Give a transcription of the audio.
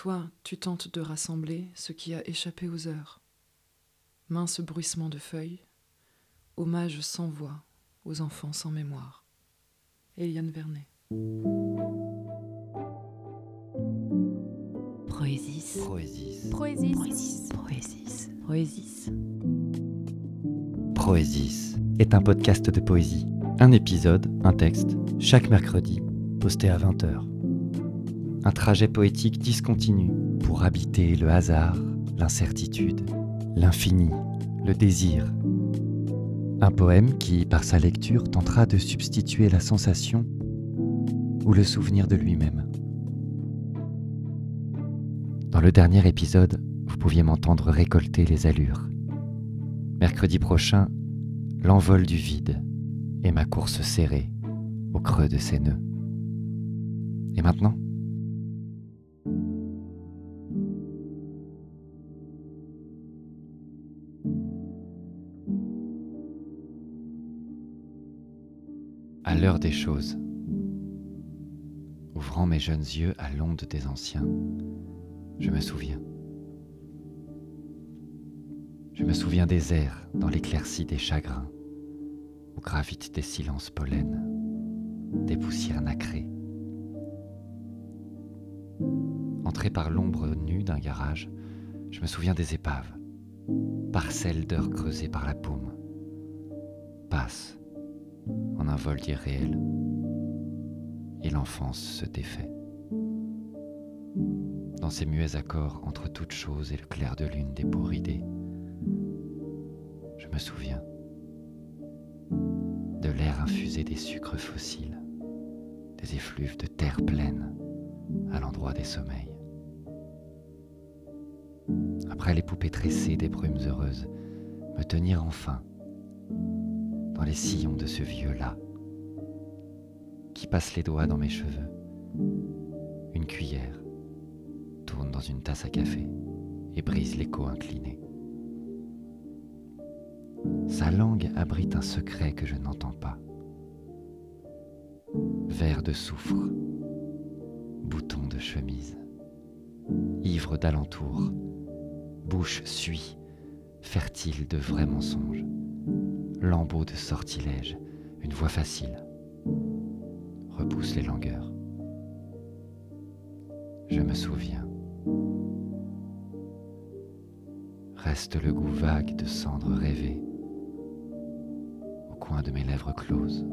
toi, tu tentes de rassembler ce qui a échappé aux heures. Mince bruissement de feuilles, hommage sans voix aux enfants sans mémoire. Eliane Vernet. Proésis. Proésis. Proésis. Proésis. Proésis. Proésis est un podcast de poésie. Un épisode, un texte, chaque mercredi, posté à 20h. Un trajet poétique discontinu pour habiter le hasard, l'incertitude, l'infini, le désir. Un poème qui, par sa lecture, tentera de substituer la sensation ou le souvenir de lui-même. Dans le dernier épisode, vous pouviez m'entendre récolter les allures. Mercredi prochain, l'envol du vide et ma course serrée au creux de ses nœuds. Et maintenant À l'heure des choses, ouvrant mes jeunes yeux à l'onde des anciens, je me souviens. Je me souviens des airs dans l'éclaircie des chagrins, où gravitent des silences pollen, des poussières nacrées. Entré par l'ombre nue d'un garage, je me souviens des épaves, parcelles d'heures creusées par la paume, passe un vol irréel, et l'enfance se défait. Dans ces muets accords entre toutes choses et le clair de lune des peaux je me souviens de l'air infusé des sucres fossiles, des effluves de terre pleine à l'endroit des sommeils. Après les poupées tressées des brumes heureuses, me tenir enfin dans les sillons de ce vieux-là qui passe les doigts dans mes cheveux. Une cuillère tourne dans une tasse à café et brise l'écho incliné. Sa langue abrite un secret que je n'entends pas. Verre de soufre, bouton de chemise, ivre d'alentour, bouche suie, fertile de vrais mensonges, lambeau de sortilèges, une voix facile, repousse les langueurs. Je me souviens. Reste le goût vague de cendres rêvées au coin de mes lèvres closes.